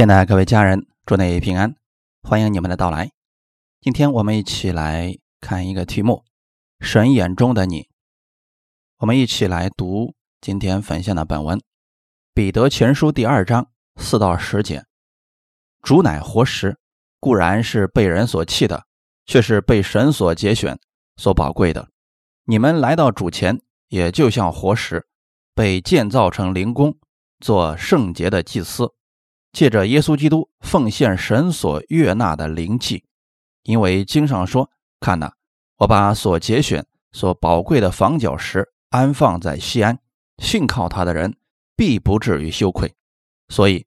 亲爱的各位家人，祝你平安，欢迎你们的到来。今天我们一起来看一个题目：神眼中的你。我们一起来读今天分享的本文，《彼得前书》第二章四到十节。主乃活石，固然是被人所弃的，却是被神所节选、所宝贵的。你们来到主前，也就像活石，被建造成灵宫，做圣洁的祭司。借着耶稣基督奉献神所悦纳的灵祭，因为经上说：“看哪，我把所节选、所宝贵的房角石安放在西安，信靠他的人必不至于羞愧。”所以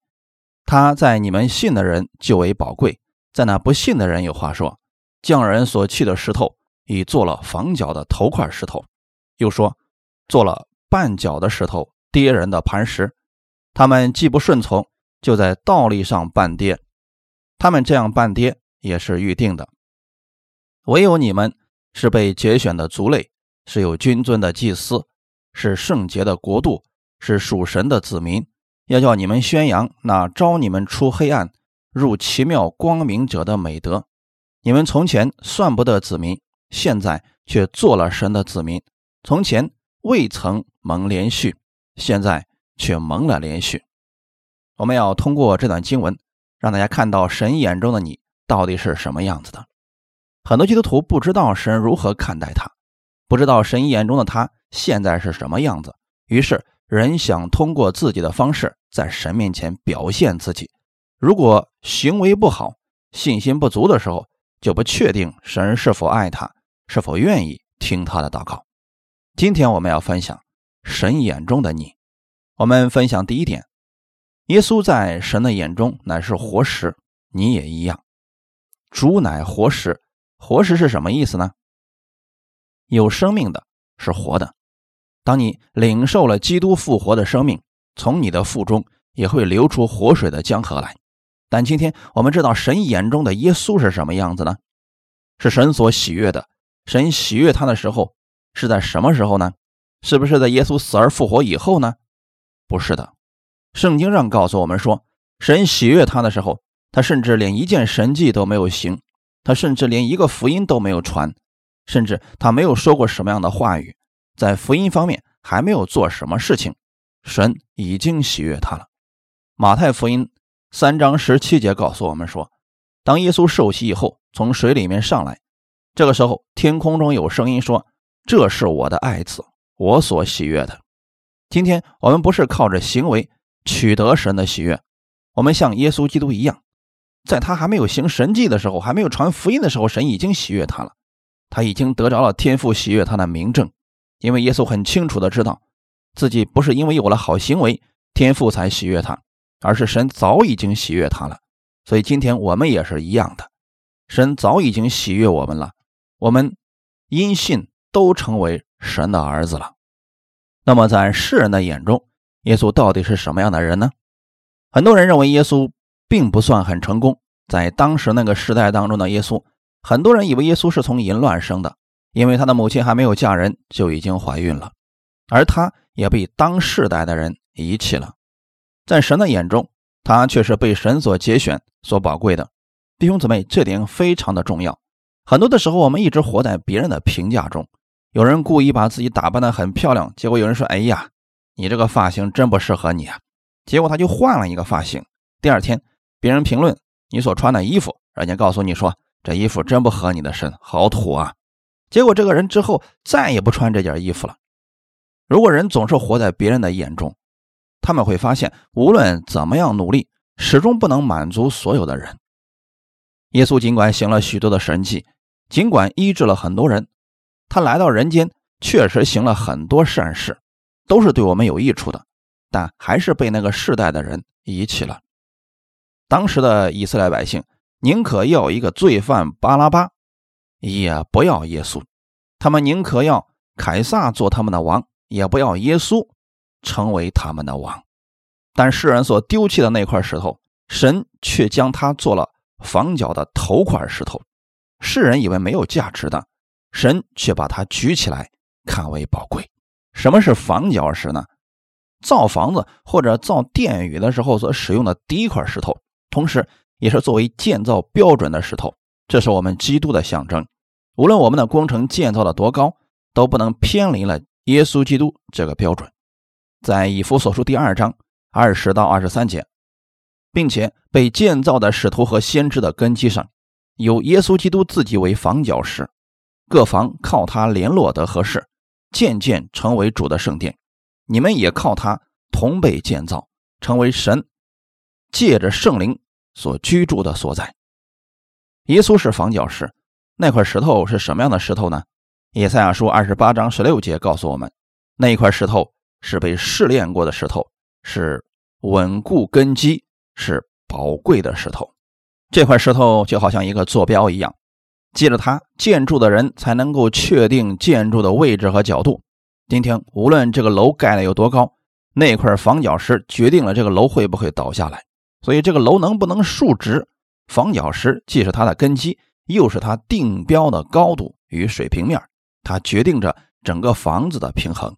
他在你们信的人就为宝贵，在那不信的人有话说：“匠人所弃的石头，已做了房角的头块石头。”又说：“做了绊脚的石头，跌人的磐石。”他们既不顺从。就在道理上半跌，他们这样半跌也是预定的。唯有你们是被节选的族类，是有君尊的祭司，是圣洁的国度，是属神的子民。要叫你们宣扬那招你们出黑暗入奇妙光明者的美德。你们从前算不得子民，现在却做了神的子民；从前未曾蒙连续，现在却蒙了连续。我们要通过这段经文，让大家看到神眼中的你到底是什么样子的。很多基督徒不知道神如何看待他，不知道神眼中的他现在是什么样子，于是人想通过自己的方式在神面前表现自己。如果行为不好、信心不足的时候，就不确定神是否爱他，是否愿意听他的祷告。今天我们要分享神眼中的你。我们分享第一点。耶稣在神的眼中乃是活石，你也一样。主乃活石，活石是什么意思呢？有生命的，是活的。当你领受了基督复活的生命，从你的腹中也会流出活水的江河来。但今天我们知道，神眼中的耶稣是什么样子呢？是神所喜悦的。神喜悦他的时候是在什么时候呢？是不是在耶稣死而复活以后呢？不是的。圣经上告诉我们说，神喜悦他的时候，他甚至连一件神迹都没有行，他甚至连一个福音都没有传，甚至他没有说过什么样的话语，在福音方面还没有做什么事情，神已经喜悦他了。马太福音三章十七节告诉我们说，当耶稣受洗以后，从水里面上来，这个时候天空中有声音说：“这是我的爱子，我所喜悦的。”今天我们不是靠着行为。取得神的喜悦，我们像耶稣基督一样，在他还没有行神迹的时候，还没有传福音的时候，神已经喜悦他了。他已经得着了天父喜悦他的名证，因为耶稣很清楚的知道自己不是因为有了好行为，天父才喜悦他，而是神早已经喜悦他了。所以今天我们也是一样的，神早已经喜悦我们了，我们因信都成为神的儿子了。那么在世人的眼中，耶稣到底是什么样的人呢？很多人认为耶稣并不算很成功。在当时那个时代当中的耶稣，很多人以为耶稣是从淫乱生的，因为他的母亲还没有嫁人就已经怀孕了，而他也被当世代的人遗弃了。在神的眼中，他却是被神所节选、所宝贵的。弟兄姊妹，这点非常的重要。很多的时候，我们一直活在别人的评价中。有人故意把自己打扮得很漂亮，结果有人说：“哎呀。”你这个发型真不适合你啊！结果他就换了一个发型。第二天，别人评论你所穿的衣服，人家告诉你说这衣服真不合你的身，好土啊！结果这个人之后再也不穿这件衣服了。如果人总是活在别人的眼中，他们会发现，无论怎么样努力，始终不能满足所有的人。耶稣尽管行了许多的神迹，尽管医治了很多人，他来到人间确实行了很多善事。都是对我们有益处的，但还是被那个世代的人遗弃了。当时的以色列百姓宁可要一个罪犯巴拉巴，也不要耶稣；他们宁可要凯撒做他们的王，也不要耶稣成为他们的王。但世人所丢弃的那块石头，神却将它做了房角的头块石头。世人以为没有价值的，神却把它举起来，看为宝贵。什么是房角石呢？造房子或者造殿宇的时候所使用的第一块石头，同时也是作为建造标准的石头。这是我们基督的象征。无论我们的工程建造的多高，都不能偏离了耶稣基督这个标准。在以弗所书第二章二十到二十三节，并且被建造的使徒和先知的根基上，有耶稣基督自己为房角石，各房靠他联络得合适，渐渐成为主的圣殿。你们也靠他同被建造，成为神借着圣灵所居住的所在。耶稣是房角石，那块石头是什么样的石头呢？以赛亚书二十八章十六节告诉我们，那一块石头是被试炼过的石头，是稳固根基、是宝贵的石头。这块石头就好像一个坐标一样，记着它，建筑的人才能够确定建筑的位置和角度。今天无论这个楼盖的有多高，那块房角石决定了这个楼会不会倒下来，所以这个楼能不能竖直。房角石既是它的根基，又是它定标的高度与水平面，它决定着整个房子的平衡。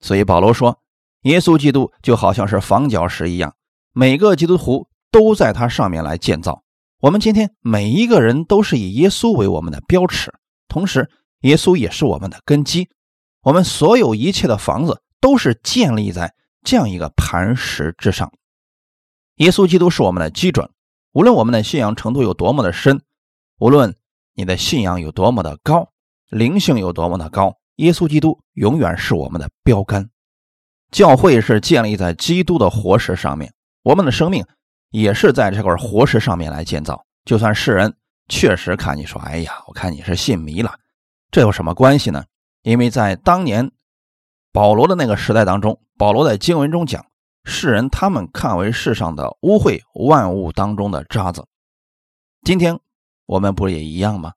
所以保罗说，耶稣基督就好像是房角石一样，每个基督徒都在它上面来建造。我们今天每一个人都是以耶稣为我们的标尺，同时耶稣也是我们的根基。我们所有一切的房子都是建立在这样一个磐石之上。耶稣基督是我们的基准。无论我们的信仰程度有多么的深，无论你的信仰有多么的高，灵性有多么的高，耶稣基督永远是我们的标杆。教会是建立在基督的活石上面，我们的生命也是在这块活石上面来建造。就算世人确实看你说：“哎呀，我看你是信迷了。”这有什么关系呢？因为在当年保罗的那个时代当中，保罗在经文中讲。世人他们看为世上的污秽，万物当中的渣子。今天我们不也一样吗？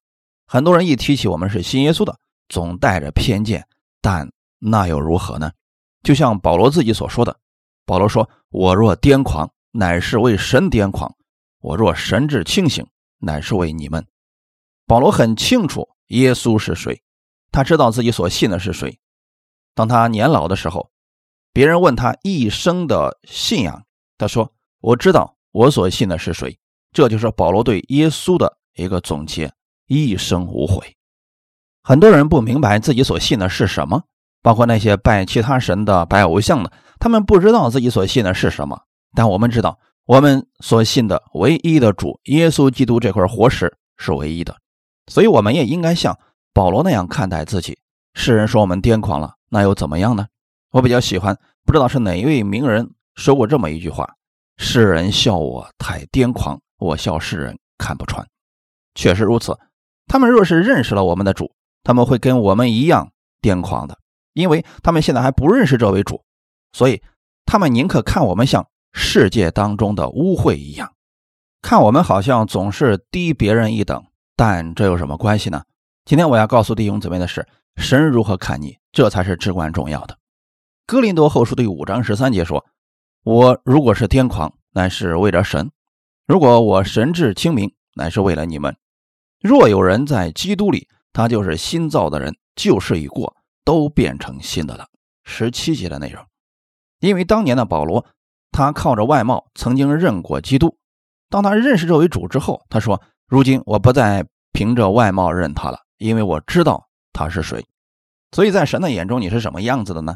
很多人一提起我们是信耶稣的，总带着偏见，但那又如何呢？就像保罗自己所说的，保罗说：“我若癫狂，乃是为神癫狂；我若神志清醒，乃是为你们。”保罗很清楚耶稣是谁，他知道自己所信的是谁。当他年老的时候。别人问他一生的信仰，他说：“我知道我所信的是谁。”这就是保罗对耶稣的一个总结，一生无悔。很多人不明白自己所信的是什么，包括那些拜其他神的、拜偶像的，他们不知道自己所信的是什么。但我们知道，我们所信的唯一的主耶稣基督这块活石是唯一的，所以我们也应该像保罗那样看待自己。世人说我们癫狂了，那又怎么样呢？我比较喜欢，不知道是哪一位名人说过这么一句话：“世人笑我太癫狂，我笑世人看不穿。”确实如此。他们若是认识了我们的主，他们会跟我们一样癫狂的，因为他们现在还不认识这位主，所以他们宁可看我们像世界当中的污秽一样，看我们好像总是低别人一等。但这有什么关系呢？今天我要告诉弟兄姊妹的是：神如何看你，这才是至关重要的。哥林多后书第五章十三节说：“我如果是癫狂，乃是为了神；如果我神志清明，乃是为了你们。若有人在基督里，他就是新造的人，旧事已过，都变成新的了。”十七节的内容。因为当年的保罗，他靠着外貌曾经认过基督。当他认识这位主之后，他说：“如今我不再凭着外貌认他了，因为我知道他是谁。”所以在神的眼中，你是什么样子的呢？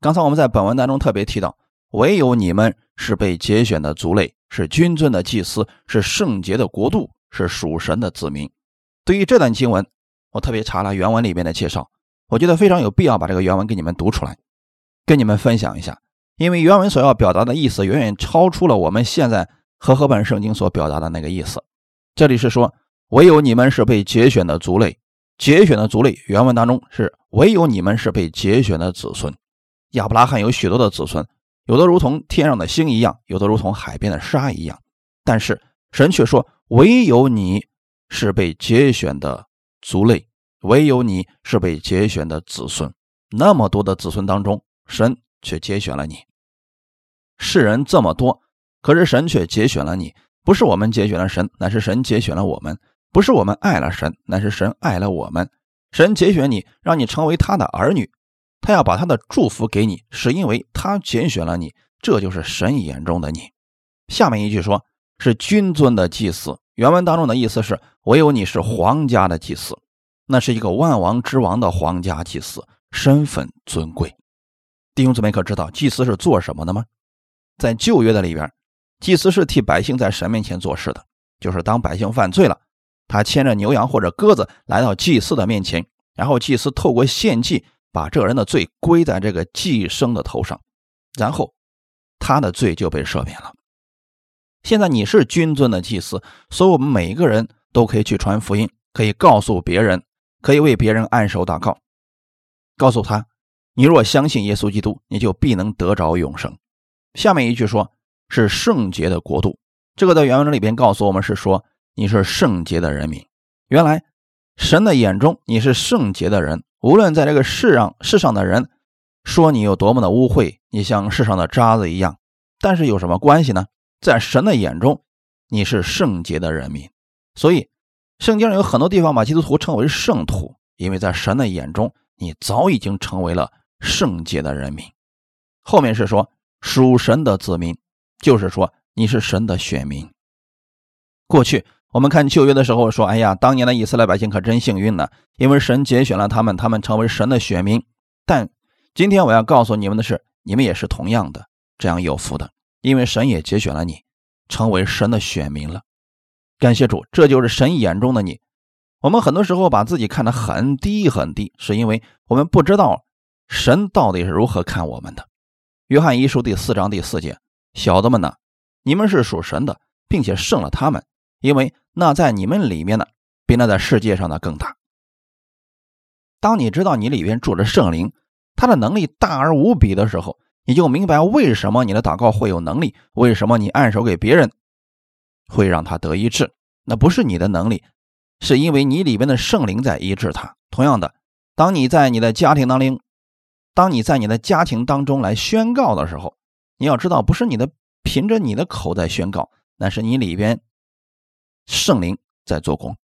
刚才我们在本文当中特别提到，唯有你们是被节选的族类，是君尊的祭司，是圣洁的国度，是属神的子民。对于这段经文，我特别查了原文里面的介绍，我觉得非常有必要把这个原文给你们读出来，跟你们分享一下。因为原文所要表达的意思远远超出了我们现在和合本圣经所表达的那个意思。这里是说，唯有你们是被节选的族类，节选的族类，原文当中是唯有你们是被节选的子孙。亚伯拉罕有许多的子孙，有的如同天上的星一样，有的如同海边的沙一样。但是神却说，唯有你是被节选的族类，唯有你是被节选的子孙。那么多的子孙当中，神却节选了你。世人这么多，可是神却节选了你。不是我们节选了神，乃是神节选了我们；不是我们爱了神，乃是神爱了我们。神节选你，让你成为他的儿女。他要把他的祝福给你，是因为他拣选了你，这就是神眼中的你。下面一句说：“是君尊的祭司。原文当中的意思是，唯有你是皇家的祭司，那是一个万王之王的皇家祭司，身份尊贵。弟兄姊妹可知道，祭司是做什么的吗？在旧约的里边，祭司是替百姓在神面前做事的，就是当百姓犯罪了，他牵着牛羊或者鸽子来到祭司的面前，然后祭司透过献祭把这人的罪归在这个祭生的头上，然后他的罪就被赦免了。现在你是君尊的祭司，所以我们每一个人都可以去传福音，可以告诉别人，可以为别人按手祷告，告诉他：你若相信耶稣基督，你就必能得着永生。下面一句说是圣洁的国度，这个在原文里边告诉我们是说你是圣洁的人民。原来神的眼中你是圣洁的人，无论在这个世上世上的人说你有多么的污秽，你像世上的渣子一样，但是有什么关系呢？在神的眼中，你是圣洁的人民，所以圣经上有很多地方把基督徒称为圣徒，因为在神的眼中，你早已经成为了圣洁的人民。后面是说属神的子民，就是说你是神的选民。过去我们看旧约的时候说：“哎呀，当年的以色列百姓可真幸运呢，因为神拣选了他们，他们成为神的选民。”但今天我要告诉你们的是，你们也是同样的这样有福的。因为神也节选了你，成为神的选民了。感谢主，这就是神眼中的你。我们很多时候把自己看得很低很低，是因为我们不知道神到底是如何看我们的。约翰一书第四章第四节：小子们呢，你们是属神的，并且胜了他们，因为那在你们里面的比那在世界上的更大。当你知道你里边住着圣灵，他的能力大而无比的时候。你就明白为什么你的祷告会有能力，为什么你按手给别人会让他得医治？那不是你的能力，是因为你里边的圣灵在医治他。同样的，当你在你的家庭当中，当你在你的家庭当中来宣告的时候，你要知道，不是你的凭着你的口在宣告，那是你里边圣灵在做工。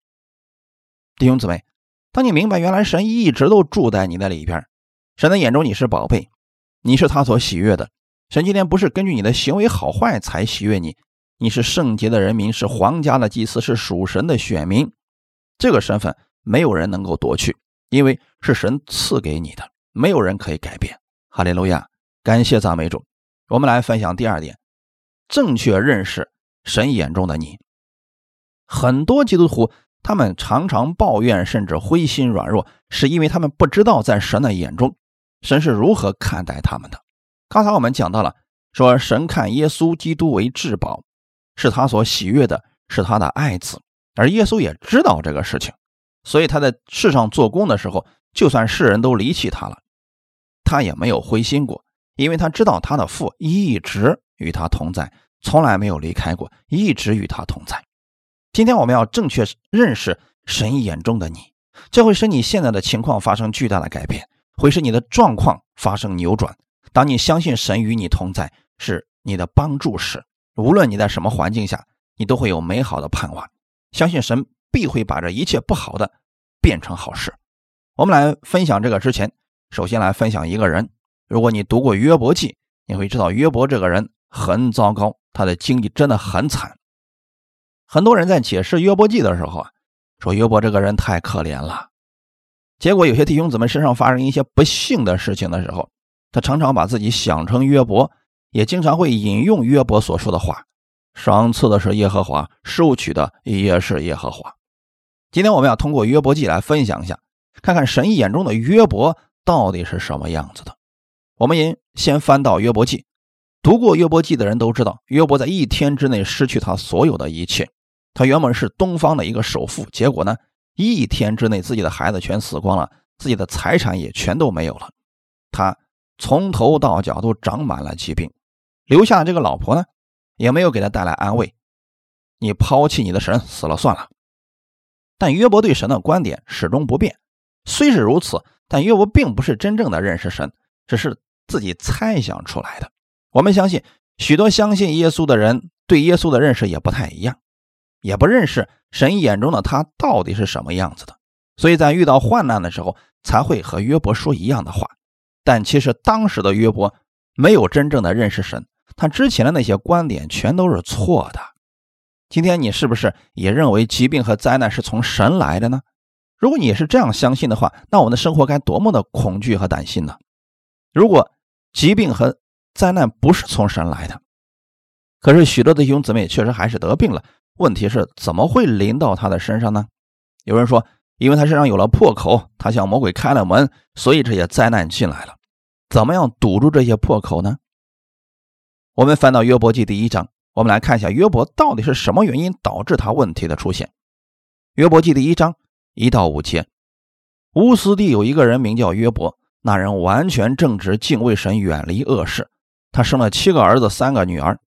弟兄姊妹，当你明白原来神一直都住在你的里边，神的眼中你是宝贝。你是他所喜悦的，神今天不是根据你的行为好坏才喜悦你，你是圣洁的人民，是皇家的祭司，是属神的选民，这个身份没有人能够夺去，因为是神赐给你的，没有人可以改变。哈利路亚，感谢赞美主。我们来分享第二点，正确认识神眼中的你。很多基督徒他们常常抱怨，甚至灰心软弱，是因为他们不知道在神的眼中。神是如何看待他们的？刚才我们讲到了，说神看耶稣基督为至宝，是他所喜悦的，是他的爱子。而耶稣也知道这个事情，所以他在世上做工的时候，就算世人都离弃他了，他也没有灰心过，因为他知道他的父一直与他同在，从来没有离开过，一直与他同在。今天我们要正确认识神眼中的你，这会使你现在的情况发生巨大的改变。会使你的状况发生扭转。当你相信神与你同在，是你的帮助时，无论你在什么环境下，你都会有美好的盼望。相信神必会把这一切不好的变成好事。我们来分享这个之前，首先来分享一个人。如果你读过约伯记，你会知道约伯这个人很糟糕，他的经历真的很惨。很多人在解释约伯记的时候啊，说约伯这个人太可怜了。结果有些弟兄姊妹身上发生一些不幸的事情的时候，他常常把自己想成约伯，也经常会引用约伯所说的话：“赏赐的是耶和华，收取的也是耶和华。”今天我们要通过约伯记来分享一下，看看神眼中的约伯到底是什么样子的。我们先翻到约伯记，读过约伯记的人都知道，约伯在一天之内失去他所有的一切。他原本是东方的一个首富，结果呢？一天之内，自己的孩子全死光了，自己的财产也全都没有了。他从头到脚都长满了疾病，留下这个老婆呢，也没有给他带来安慰。你抛弃你的神，死了算了。但约伯对神的观点始终不变。虽是如此，但约伯并不是真正的认识神，只是自己猜想出来的。我们相信，许多相信耶稣的人对耶稣的认识也不太一样。也不认识神眼中的他到底是什么样子的，所以在遇到患难的时候才会和约伯说一样的话。但其实当时的约伯没有真正的认识神，他之前的那些观点全都是错的。今天你是不是也认为疾病和灾难是从神来的呢？如果你是这样相信的话，那我们的生活该多么的恐惧和担心呢？如果疾病和灾难不是从神来的，可是许多弟兄姊妹确实还是得病了。问题是怎么会临到他的身上呢？有人说，因为他身上有了破口，他向魔鬼开了门，所以这些灾难进来了。怎么样堵住这些破口呢？我们翻到约伯记第一章，我们来看一下约伯到底是什么原因导致他问题的出现。约伯记第一章。一到五节，乌斯地有一个人名叫约伯，那人完全正直，敬畏神，远离恶事。他生了七个儿子，三个女儿。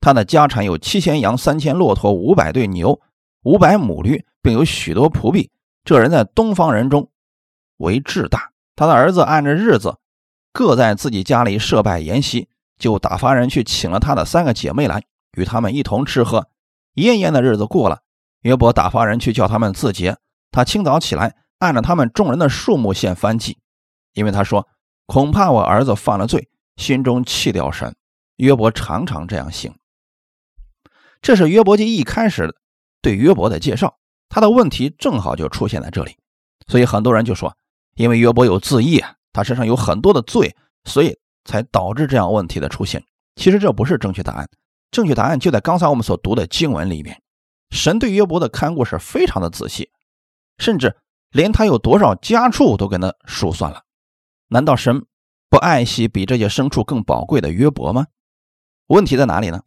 他的家产有七千羊，三千骆驼，五百对牛，五百母驴，并有许多仆婢。这人在东方人中为至大。他的儿子按着日子，各在自己家里设拜筵席，就打发人去请了他的三个姐妹来，与他们一同吃喝。宴宴的日子过了，约伯打发人去叫他们自洁。他清早起来，按照他们众人的数目献翻祭，因为他说：“恐怕我儿子犯了罪，心中弃掉神。”约伯常常这样行。这是约伯记一开始对约伯的介绍，他的问题正好就出现在这里，所以很多人就说：“因为约伯有自义，他身上有很多的罪，所以才导致这样问题的出现。”其实这不是正确答案，正确答案就在刚才我们所读的经文里面。神对约伯的看顾是非常的仔细。甚至连他有多少家畜都跟他数算了，难道神不爱惜比这些牲畜更宝贵的约伯吗？问题在哪里呢？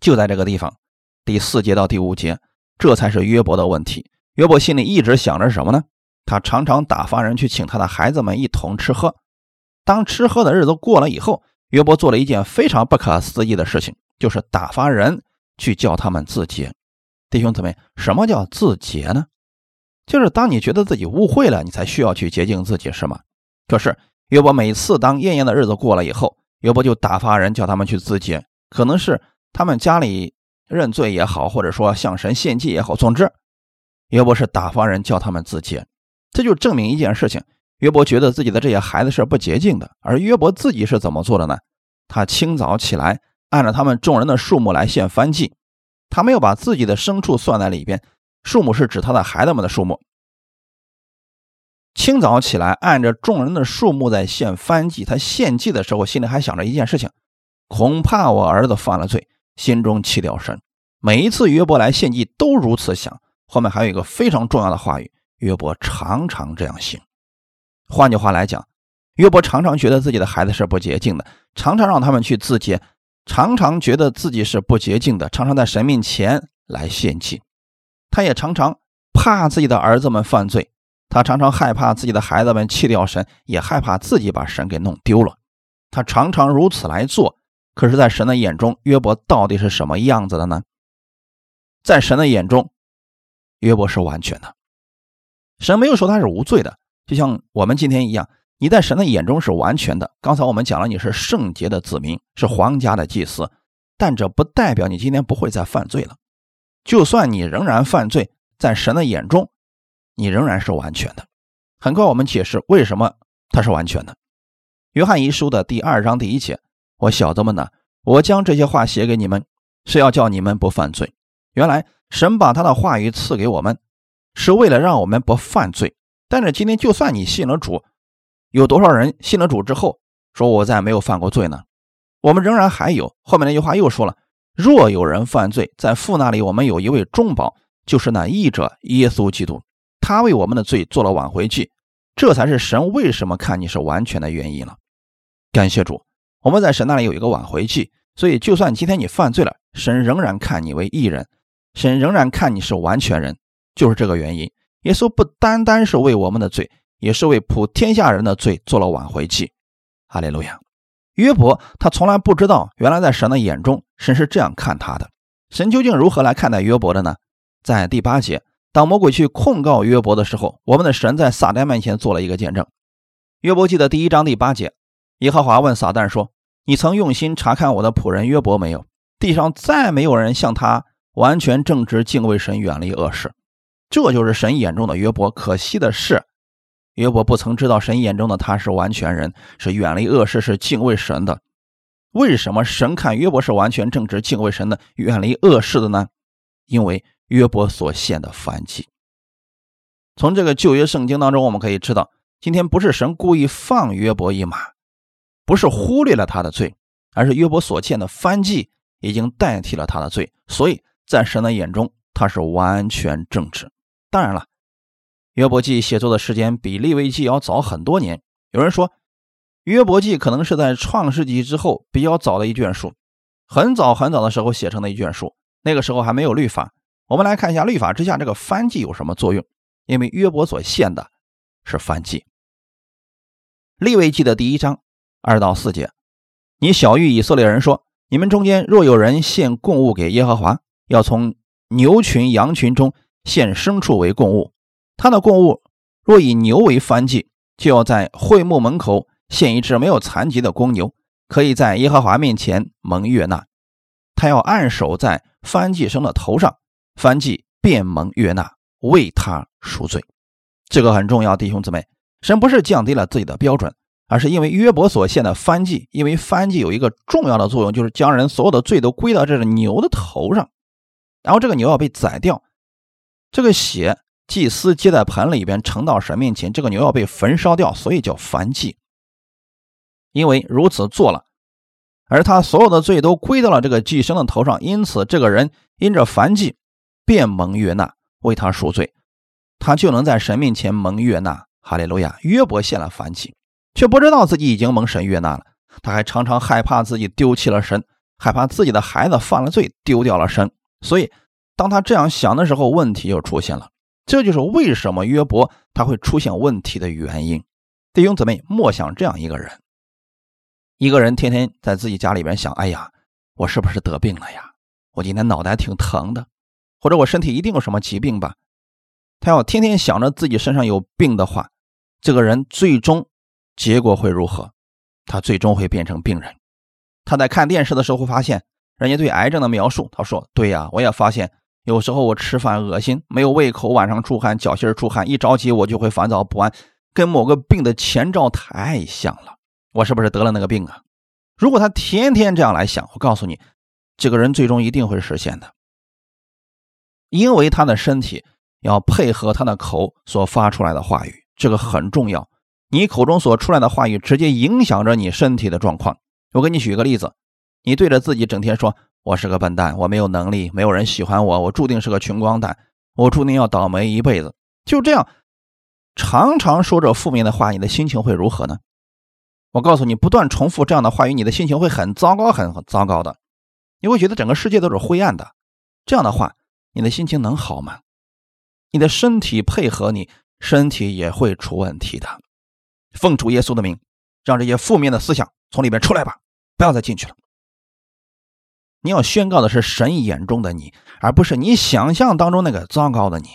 就在这个地方，第四节到第五节，这才是约伯的问题。约伯心里一直想着什么呢？他常常打发人去请他的孩子们一同吃喝。当吃喝的日子过了以后，约伯做了一件非常不可思议的事情，就是打发人去叫他们自洁。弟兄姊妹，什么叫自洁呢？就是当你觉得自己误会了，你才需要去洁净自己，是吗？可是约伯每次当艳艳的日子过了以后，约伯就打发人叫他们去自洁，可能是他们家里认罪也好，或者说向神献祭也好，总之，约伯是打发人叫他们自洁，这就证明一件事情：约伯觉得自己的这些孩子是不洁净的。而约伯自己是怎么做的呢？他清早起来，按照他们众人的数目来献燔祭，他没有把自己的牲畜算在里边。数目是指他的孩子们的数目。清早起来，按着众人的数目在献翻祭。他献祭的时候，心里还想着一件事情：恐怕我儿子犯了罪，心中气掉神。每一次约伯来献祭，都如此想。后面还有一个非常重要的话语：约伯常常这样行。换句话来讲，约伯常常觉得自己的孩子是不洁净的，常常让他们去自洁，常常觉得自己是不洁净的，常常在神面前来献祭。他也常常怕自己的儿子们犯罪，他常常害怕自己的孩子们弃掉神，也害怕自己把神给弄丢了。他常常如此来做。可是，在神的眼中，约伯到底是什么样子的呢？在神的眼中，约伯是完全的。神没有说他是无罪的，就像我们今天一样，你在神的眼中是完全的。刚才我们讲了，你是圣洁的子民，是皇家的祭司，但这不代表你今天不会再犯罪了。就算你仍然犯罪，在神的眼中，你仍然是完全的。很快我们解释为什么他是完全的。约翰一书的第二章第一节：“我小子们呢，我将这些话写给你们，是要叫你们不犯罪。原来神把他的话语赐给我们，是为了让我们不犯罪。但是今天，就算你信了主，有多少人信了主之后说我再没有犯过罪呢？我们仍然还有。后面那句话又说了。”若有人犯罪，在父那里，我们有一位中保，就是那义者耶稣基督，他为我们的罪做了挽回祭，这才是神为什么看你是完全的原因了。感谢主，我们在神那里有一个挽回祭，所以就算今天你犯罪了，神仍然看你为义人，神仍然看你是完全人，就是这个原因。耶稣不单单是为我们的罪，也是为普天下人的罪做了挽回祭。哈利路亚。约伯他从来不知道，原来在神的眼中，神是这样看他的。神究竟如何来看待约伯的呢？在第八节，当魔鬼去控告约伯的时候，我们的神在撒旦面前做了一个见证。约伯记的第一章第八节，耶和华问撒旦说：“你曾用心查看我的仆人约伯没有？地上再没有人像他完全正直、敬畏神、远离恶事。这就是神眼中的约伯。可惜的是。”约伯不曾知道神眼中的他是完全人，是远离恶事，是敬畏神的。为什么神看约伯是完全正直、敬畏神的、远离恶事的呢？因为约伯所献的燔祭。从这个旧约圣经当中，我们可以知道，今天不是神故意放约伯一马，不是忽略了他的罪，而是约伯所欠的燔祭已经代替了他的罪，所以在神的眼中，他是完全正直。当然了，约伯记写作的时间比利未记要早很多年。有人说，约伯记可能是在创世纪之后比较早的一卷书，很早很早的时候写成的一卷书。那个时候还没有律法。我们来看一下律法之下这个翻祭有什么作用？因为约伯所献的是翻祭。利未记的第一章二到四节，你小谕以色列人说：你们中间若有人献供物给耶和华，要从牛群、羊群中献牲畜为供物。他的供物若以牛为翻祭，就要在会幕门口献一只没有残疾的公牛，可以在耶和华面前蒙悦纳。他要按手在翻祭生的头上，翻祭便蒙悦纳，为他赎罪。这个很重要，弟兄姊妹，神不是降低了自己的标准，而是因为约伯所献的翻祭，因为翻祭有一个重要的作用，就是将人所有的罪都归到这个牛的头上，然后这个牛要被宰掉，这个血祭司接在盆里边盛到神面前，这个牛要被焚烧掉，所以叫翻祭。因为如此做了。而他所有的罪都归到了这个寄生的头上，因此这个人因着凡祭便蒙悦纳，为他赎罪，他就能在神面前蒙悦纳。哈利路亚！约伯献了凡祭，却不知道自己已经蒙神悦纳了。他还常常害怕自己丢弃了神，害怕自己的孩子犯了罪丢掉了神。所以，当他这样想的时候，问题又出现了。这就是为什么约伯他会出现问题的原因。弟兄姊妹，莫想这样一个人。一个人天天在自己家里边想：“哎呀，我是不是得病了呀？我今天脑袋挺疼的，或者我身体一定有什么疾病吧？”他要天天想着自己身上有病的话，这个人最终结果会如何？他最终会变成病人。他在看电视的时候发现人家对癌症的描述，他说：“对呀，我也发现有时候我吃饭恶心，没有胃口，晚上出汗，脚心出汗，一着急我就会烦躁不安，跟某个病的前兆太像了。”我是不是得了那个病啊？如果他天天这样来想，我告诉你，这个人最终一定会实现的，因为他的身体要配合他的口所发出来的话语，这个很重要。你口中所出来的话语，直接影响着你身体的状况。我给你举个例子，你对着自己整天说：“我是个笨蛋，我没有能力，没有人喜欢我，我注定是个穷光蛋，我注定要倒霉一辈子。”就这样，常常说着负面的话，你的心情会如何呢？我告诉你，不断重复这样的话语，你的心情会很糟糕，很糟糕的。你会觉得整个世界都是灰暗的。这样的话，你的心情能好吗？你的身体配合你，身体也会出问题的。奉主耶稣的名，让这些负面的思想从里边出来吧，不要再进去了。你要宣告的是神眼中的你，而不是你想象当中那个糟糕的你。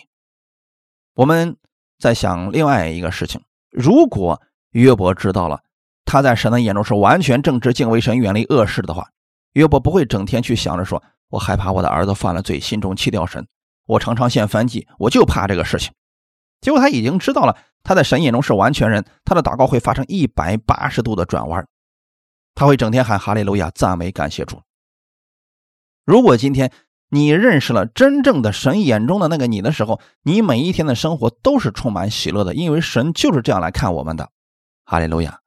我们在想另外一个事情：如果约伯知道了。他在神的眼中是完全正直、敬畏神、远离恶事的话，约伯不会整天去想着说：“我害怕我的儿子犯了罪，心中弃掉神。我常常献燔祭，我就怕这个事情。”结果他已经知道了，他在神眼中是完全人，他的祷告会发生一百八十度的转弯，他会整天喊哈利路亚、赞美、感谢主。如果今天你认识了真正的神眼中的那个你的时候，你每一天的生活都是充满喜乐的，因为神就是这样来看我们的。哈利路亚。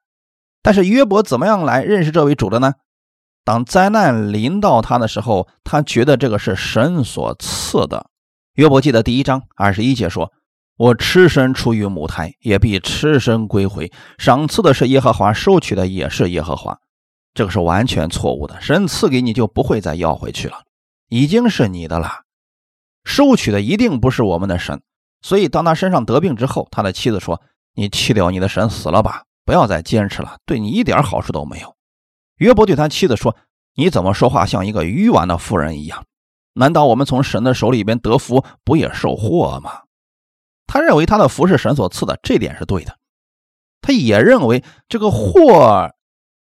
但是约伯怎么样来认识这位主的呢？当灾难临到他的时候，他觉得这个是神所赐的。约伯记的第一章二十一节说：“我吃身出于母胎，也必吃身归回。赏赐的是耶和华，收取的也是耶和华。”这个是完全错误的。神赐给你就不会再要回去了，已经是你的了。收取的一定不是我们的神。所以当他身上得病之后，他的妻子说：“你弃掉你的神死了吧。”不要再坚持了，对你一点好处都没有。约伯对他妻子说：“你怎么说话像一个愚顽的妇人一样？难道我们从神的手里边得福，不也受祸吗？”他认为他的福是神所赐的，这点是对的。他也认为这个祸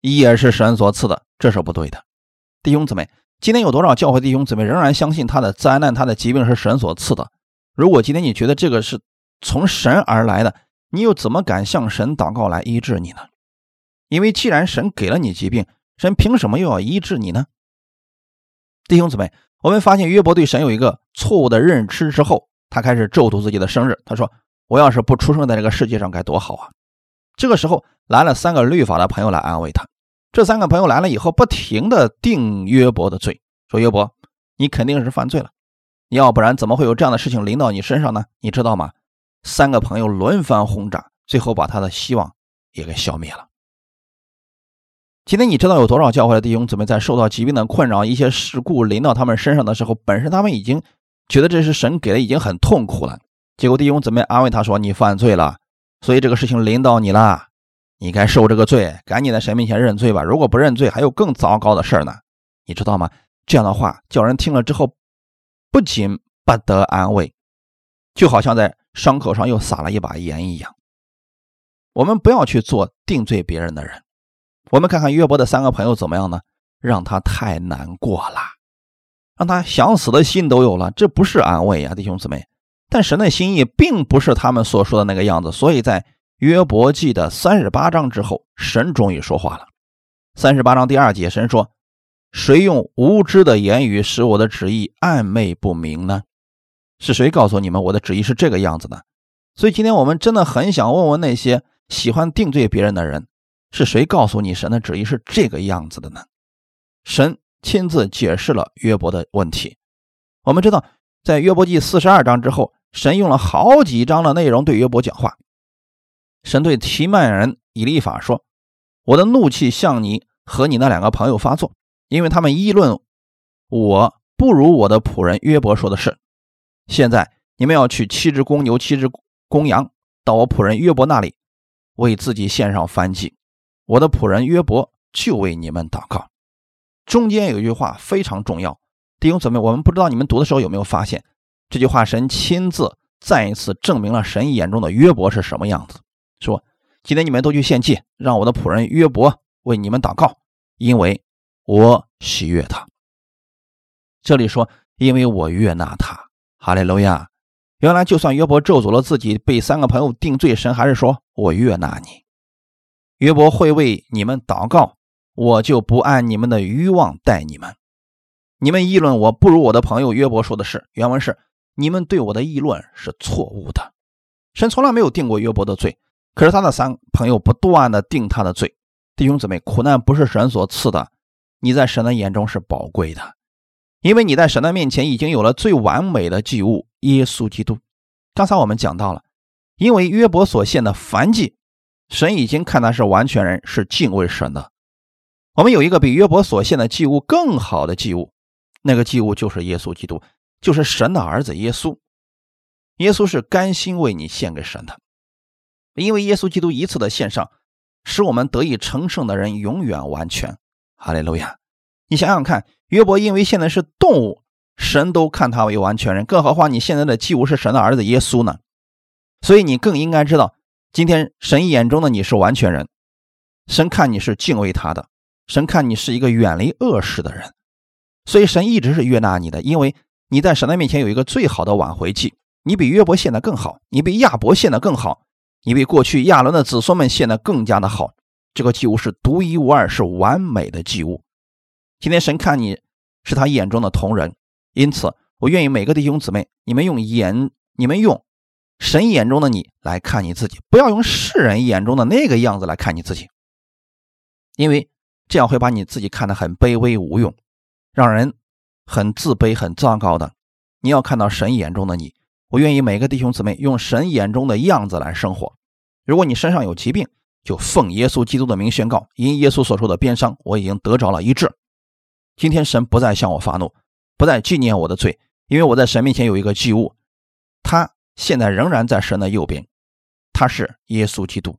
也是神所赐的，这是不对的。弟兄姊妹，今天有多少教会弟兄姊妹仍然相信他的灾难、他的疾病是神所赐的？如果今天你觉得这个是从神而来的，你又怎么敢向神祷告来医治你呢？因为既然神给了你疾病，神凭什么又要医治你呢？弟兄姊妹，我们发现约伯对神有一个错误的认知之后，他开始咒诅自己的生日。他说：“我要是不出生在这个世界上该多好啊！”这个时候来了三个律法的朋友来安慰他。这三个朋友来了以后，不停的定约伯的罪，说：“约伯，你肯定是犯罪了，要不然怎么会有这样的事情临到你身上呢？你知道吗？”三个朋友轮番轰炸，最后把他的希望也给消灭了。今天你知道有多少教会的弟兄姊妹在受到疾病的困扰、一些事故临到他们身上的时候，本身他们已经觉得这是神给的，已经很痛苦了。结果弟兄姊妹安慰他说：“你犯罪了，所以这个事情临到你了，你该受这个罪，赶紧在神面前认罪吧。如果不认罪，还有更糟糕的事呢，你知道吗？”这样的话叫人听了之后，不仅不得安慰，就好像在伤口上又撒了一把盐一样。我们不要去做定罪别人的人。我们看看约伯的三个朋友怎么样呢？让他太难过了，让他想死的心都有了。这不是安慰呀，弟兄姊妹。但神的心意并不是他们所说的那个样子，所以在约伯记的三十八章之后，神终于说话了。三十八章第二节，神说：“谁用无知的言语使我的旨意暧昧不明呢？是谁告诉你们我的旨意是这个样子的？”所以今天我们真的很想问问那些喜欢定罪别人的人。是谁告诉你神的旨意是这个样子的呢？神亲自解释了约伯的问题。我们知道，在约伯记四十二章之后，神用了好几章的内容对约伯讲话。神对提曼人以利法说：“我的怒气向你和你那两个朋友发作，因为他们议论我不如我的仆人约伯说的是。现在你们要取七只公牛、七只公羊，到我仆人约伯那里，为自己献上燔祭。”我的仆人约伯就为你们祷告。中间有一句话非常重要，弟兄姊妹，我们不知道你们读的时候有没有发现这句话？神亲自再一次证明了神眼中的约伯是什么样子。说：“今天你们都去献祭，让我的仆人约伯为你们祷告，因为我喜悦他。”这里说：“因为我悦纳他。”哈利路亚！原来就算约伯咒诅了自己，被三个朋友定罪，神还是说：“我悦纳你。”约伯会为你们祷告，我就不按你们的欲望待你们。你们议论我不如我的朋友约伯说的是，原文是你们对我的议论是错误的。神从来没有定过约伯的罪，可是他的三朋友不断的定他的罪。弟兄姊妹，苦难不是神所赐的，你在神的眼中是宝贵的，因为你在神的面前已经有了最完美的祭物——耶稣基督。刚才我们讲到了，因为约伯所献的燔祭。神已经看他是完全人，是敬畏神的。我们有一个比约伯所献的祭物更好的祭物，那个祭物就是耶稣基督，就是神的儿子耶稣。耶稣是甘心为你献给神的，因为耶稣基督一次的献上，使我们得以成圣的人永远完全。哈利路亚！你想想看，约伯因为现在是动物，神都看他为完全人，更何况你现在的祭物是神的儿子耶稣呢？所以你更应该知道。今天神眼中的你是完全人，神看你是敬畏他的，神看你是一个远离恶事的人，所以神一直是悦纳你的，因为你在神的面前有一个最好的挽回祭，你比约伯献的更好，你比亚伯献的更好，你比过去亚伦的子孙们献的更加的好，这个祭物是独一无二，是完美的祭物。今天神看你是他眼中的同人，因此我愿意每个弟兄姊妹，你们用眼，你们用。神眼中的你来看你自己，不要用世人眼中的那个样子来看你自己，因为这样会把你自己看得很卑微无用，让人很自卑、很糟糕的。你要看到神眼中的你。我愿意每个弟兄姊妹用神眼中的样子来生活。如果你身上有疾病，就奉耶稣基督的名宣告：因耶稣所受的鞭伤，我已经得着了医治。今天神不再向我发怒，不再纪念我的罪，因为我在神面前有一个祭物，他。现在仍然在神的右边，他是耶稣基督，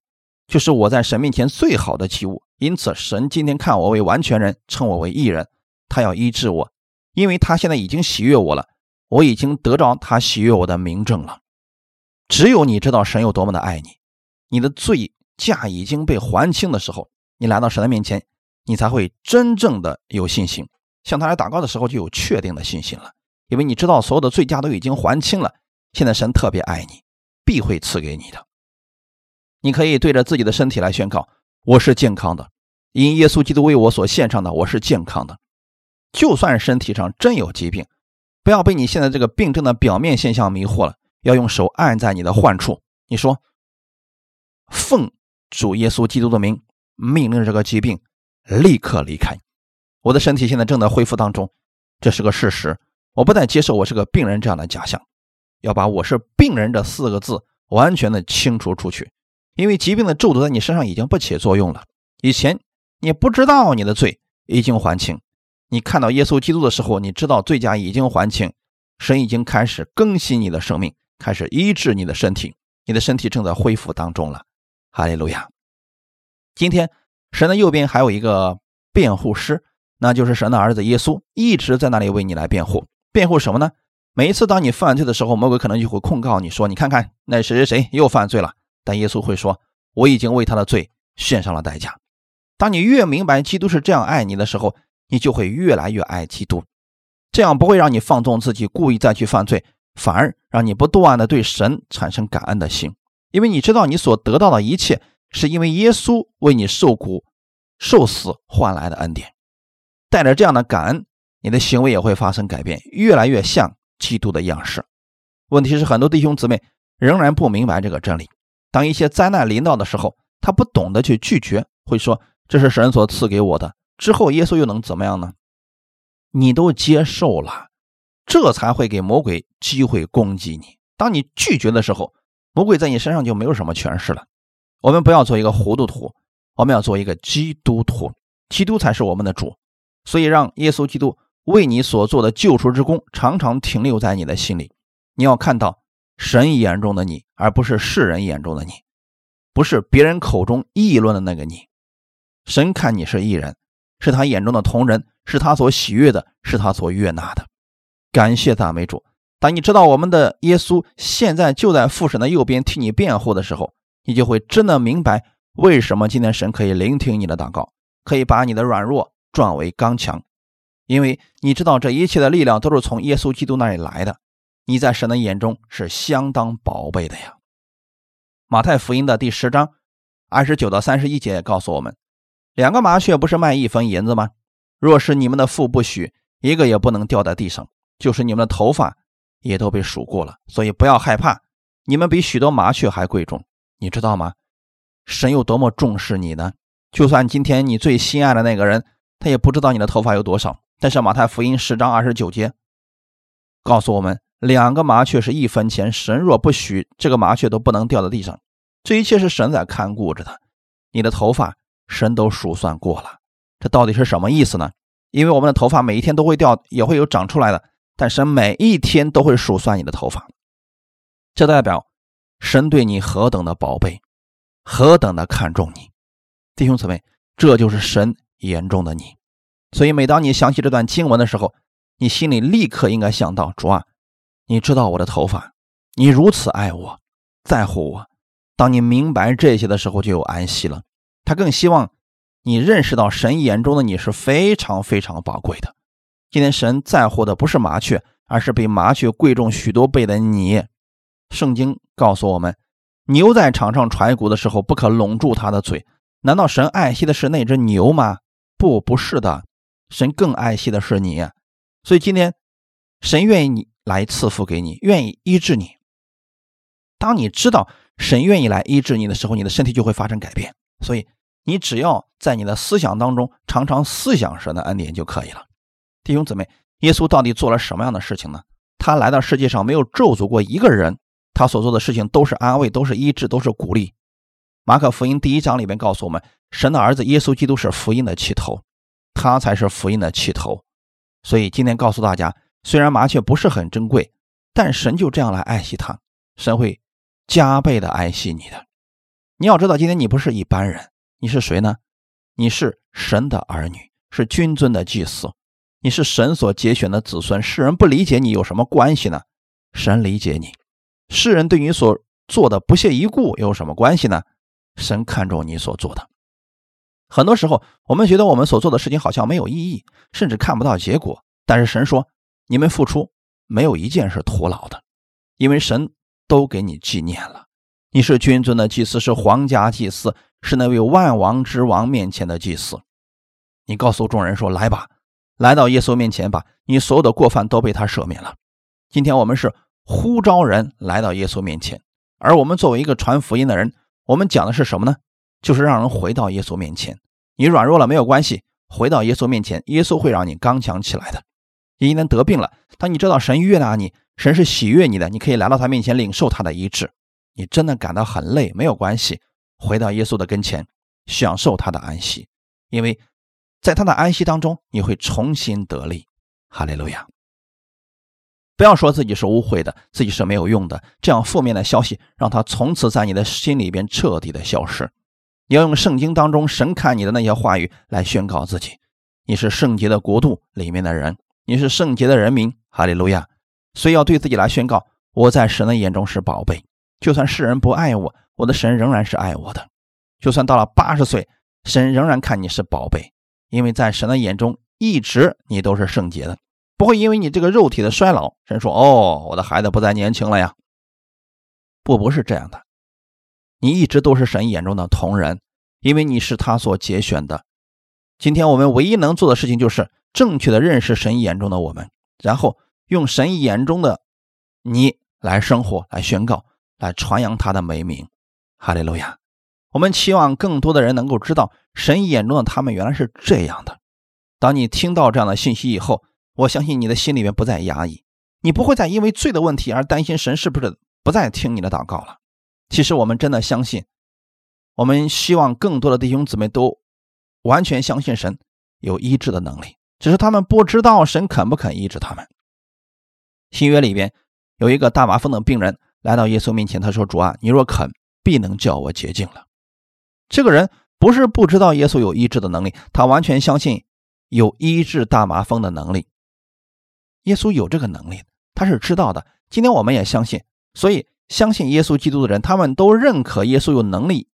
就是我在神面前最好的器物。因此，神今天看我为完全人，称我为义人，他要医治我，因为他现在已经喜悦我了，我已经得着他喜悦我的明证了。只有你知道神有多么的爱你，你的罪价已经被还清的时候，你来到神的面前，你才会真正的有信心，向他来祷告的时候就有确定的信心了，因为你知道所有的罪价都已经还清了。现在神特别爱你，必会赐给你的。你可以对着自己的身体来宣告：“我是健康的，因耶稣基督为我所献上的，我是健康的。就算身体上真有疾病，不要被你现在这个病症的表面现象迷惑了，要用手按在你的患处。你说，奉主耶稣基督的名，命令这个疾病立刻离开。我的身体现在正在恢复当中，这是个事实。我不再接受我是个病人这样的假象，要把我是病人这四个字完全的清除出去。因为疾病的咒诅在你身上已经不起作用了。以前你不知道你的罪已经还清。你看到耶稣基督的时候，你知道罪家已经还清，神已经开始更新你的生命，开始医治你的身体，你的身体正在恢复当中了。哈利路亚！今天神的右边还有一个辩护师，那就是神的儿子耶稣，一直在那里为你来辩护。辩护什么呢？每一次当你犯罪的时候，魔鬼可能就会控告你说：“你看看那谁谁谁又犯罪了。”但耶稣会说：“我已经为他的罪献上了代价。”当你越明白基督是这样爱你的时候，你就会越来越爱基督，这样不会让你放纵自己，故意再去犯罪，反而让你不断的对神产生感恩的心，因为你知道你所得到的一切是因为耶稣为你受苦、受死换来的恩典。带着这样的感恩，你的行为也会发生改变，越来越像基督的样式。问题是，很多弟兄姊妹仍然不明白这个真理。当一些灾难临到的时候，他不懂得去拒绝，会说这是神所赐给我的。之后，耶稣又能怎么样呢？你都接受了，这才会给魔鬼机会攻击你。当你拒绝的时候，魔鬼在你身上就没有什么权势了。我们不要做一个糊涂徒，我们要做一个基督徒，基督才是我们的主。所以，让耶稣基督为你所做的救赎之功常常停留在你的心里。你要看到神眼中的你，而不是世人眼中的你，不是别人口中议论的那个你。神看你是艺人。是他眼中的同人，是他所喜悦的，是他所悦纳的。感谢赞美主！当你知道我们的耶稣现在就在父神的右边替你辩护的时候，你就会真的明白为什么今天神可以聆听你的祷告，可以把你的软弱转为刚强，因为你知道这一切的力量都是从耶稣基督那里来的。你在神的眼中是相当宝贝的呀。马太福音的第十章二十九到三十一节告诉我们。两个麻雀不是卖一分银子吗？若是你们的父不许，一个也不能掉在地上。就是你们的头发也都被数过了，所以不要害怕，你们比许多麻雀还贵重，你知道吗？神有多么重视你呢？就算今天你最心爱的那个人，他也不知道你的头发有多少。但是马太福音十章二十九节告诉我们，两个麻雀是一分钱，神若不许，这个麻雀都不能掉在地上。这一切是神在看顾着的，你的头发。神都数算过了，这到底是什么意思呢？因为我们的头发每一天都会掉，也会有长出来的，但神每一天都会数算你的头发，这代表神对你何等的宝贝，何等的看重你，弟兄姊妹，这就是神眼中的你。所以每当你想起这段经文的时候，你心里立刻应该想到：主啊，你知道我的头发，你如此爱我，在乎我。当你明白这些的时候，就有安息了。他更希望你认识到神眼中的你是非常非常宝贵的。今天神在乎的不是麻雀，而是比麻雀贵重许多倍的你。圣经告诉我们，牛在场上踹鼓的时候不可拢住它的嘴。难道神爱惜的是那只牛吗？不，不是的，神更爱惜的是你。所以今天神愿意你来赐福给你，愿意医治你。当你知道神愿意来医治你的时候，你的身体就会发生改变。所以，你只要在你的思想当中常常思想神的恩典就可以了。弟兄姊妹，耶稣到底做了什么样的事情呢？他来到世界上没有咒诅过一个人，他所做的事情都是安慰，都是医治，都是鼓励。马可福音第一章里面告诉我们，神的儿子耶稣基督是福音的起头，他才是福音的起头。所以今天告诉大家，虽然麻雀不是很珍贵，但神就这样来爱惜它，神会加倍的爱惜你的。你要知道，今天你不是一般人，你是谁呢？你是神的儿女，是君尊的祭司，你是神所节选的子孙。世人不理解你有什么关系呢？神理解你。世人对你所做的不屑一顾有什么关系呢？神看重你所做的。很多时候，我们觉得我们所做的事情好像没有意义，甚至看不到结果。但是神说，你们付出没有一件是徒劳的，因为神都给你纪念了。你是君尊的祭司，是皇家祭司，是那位万王之王面前的祭司。你告诉众人说：“来吧，来到耶稣面前吧，你所有的过犯都被他赦免了。今天我们是呼召人来到耶稣面前，而我们作为一个传福音的人，我们讲的是什么呢？就是让人回到耶稣面前。你软弱了没有关系，回到耶稣面前，耶稣会让你刚强起来的。你一旦得病了，当你知道神悦纳你，神是喜悦你的，你可以来到他面前领受他的医治。你真的感到很累，没有关系，回到耶稣的跟前，享受他的安息，因为在他的安息当中，你会重新得力。哈利路亚！不要说自己是污秽的，自己是没有用的，这样负面的消息让他从此在你的心里边彻底的消失。你要用圣经当中神看你的那些话语来宣告自己，你是圣洁的国度里面的人，你是圣洁的人民。哈利路亚！所以要对自己来宣告：我在神的眼中是宝贝。就算世人不爱我，我的神仍然是爱我的。就算到了八十岁，神仍然看你是宝贝，因为在神的眼中，一直你都是圣洁的，不会因为你这个肉体的衰老，神说：“哦，我的孩子不再年轻了呀。”不，不是这样的，你一直都是神眼中的同人，因为你是他所节选的。今天我们唯一能做的事情，就是正确的认识神眼中的我们，然后用神眼中的你来生活，来宣告。来传扬他的美名，哈利路亚！我们期望更多的人能够知道神眼中的他们原来是这样的。当你听到这样的信息以后，我相信你的心里面不再压抑，你不会再因为罪的问题而担心神是不是不再听你的祷告了。其实我们真的相信，我们希望更多的弟兄姊妹都完全相信神有医治的能力，只是他们不知道神肯不肯医治他们。新约里边有一个大麻风的病人。来到耶稣面前，他说：“主啊，你若肯，必能叫我洁净了。”这个人不是不知道耶稣有医治的能力，他完全相信有医治大麻风的能力。耶稣有这个能力，他是知道的。今天我们也相信，所以相信耶稣基督的人，他们都认可耶稣有能力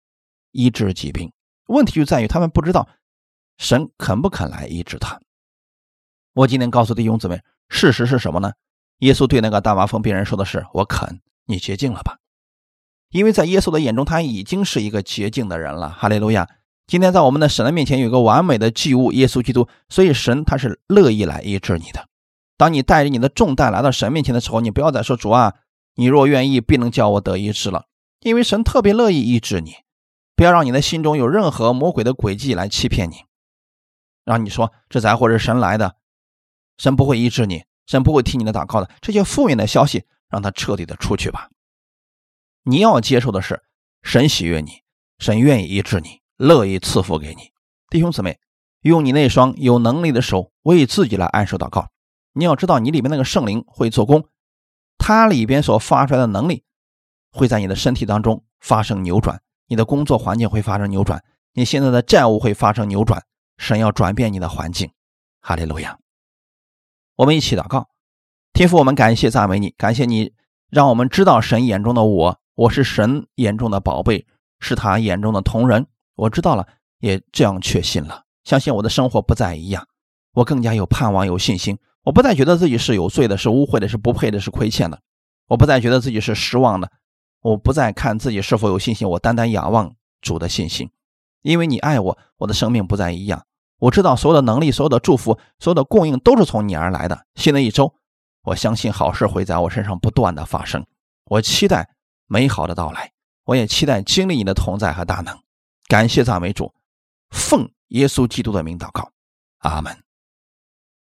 医治疾病。问题就在于他们不知道神肯不肯来医治他。我今天告诉弟兄姊妹，事实是什么呢？耶稣对那个大麻风病人说的是：“我肯。”你洁净了吧？因为在耶稣的眼中，他已经是一个洁净的人了。哈利路亚！今天在我们的神的面前有一个完美的祭物——耶稣基督，所以神他是乐意来医治你的。当你带着你的重担来到神面前的时候，你不要再说主啊，你若愿意，必能叫我得医治了。因为神特别乐意医治你。不要让你的心中有任何魔鬼的诡计来欺骗你，让你说这灾祸是神来的，神不会医治你，神不会听你的祷告的。这些负面的消息。让他彻底的出去吧。你要接受的是神喜悦你，神愿意医治你，乐意赐福给你。弟兄姊妹，用你那双有能力的手为自己来按手祷告。你要知道，你里面那个圣灵会做工，它里边所发出来的能力会在你的身体当中发生扭转，你的工作环境会发生扭转，你现在的债务会发生扭转。神要转变你的环境。哈利路亚！我们一起祷告。天父，我们感谢赞美你，感谢你让我们知道神眼中的我，我是神眼中的宝贝，是他眼中的同人。我知道了，也这样确信了，相信我的生活不再一样，我更加有盼望，有信心。我不再觉得自己是有罪的，是污秽的，是不配的，是亏欠的。我不再觉得自己是失望的，我不再看自己是否有信心，我单单仰望主的信心，因为你爱我，我的生命不再一样。我知道所有的能力、所有的祝福、所有的供应都是从你而来的。新的一周。我相信好事会在我身上不断的发生，我期待美好的到来，我也期待经历你的同在和大能。感谢赞美主，奉耶稣基督的名祷告，阿门。